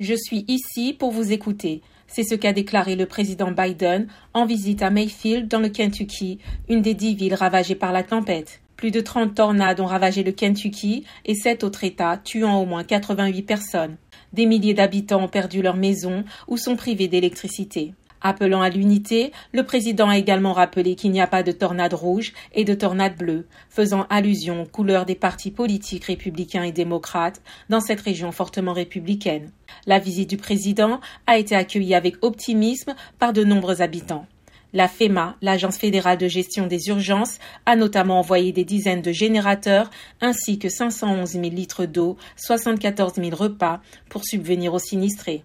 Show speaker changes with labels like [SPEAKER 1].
[SPEAKER 1] Je suis ici pour vous écouter. C'est ce qu'a déclaré le président Biden en visite à Mayfield dans le Kentucky, une des dix villes ravagées par la tempête. Plus de 30 tornades ont ravagé le Kentucky et sept autres États, tuant au moins 88 personnes. Des milliers d'habitants ont perdu leur maison ou sont privés d'électricité. Appelant à l'unité, le président a également rappelé qu'il n'y a pas de tornade rouge et de tornade bleue, faisant allusion aux couleurs des partis politiques républicains et démocrates dans cette région fortement républicaine. La visite du président a été accueillie avec optimisme par de nombreux habitants. La FEMA, l'Agence fédérale de gestion des urgences, a notamment envoyé des dizaines de générateurs ainsi que 511 000 litres d'eau, 74 000 repas pour subvenir aux sinistrés.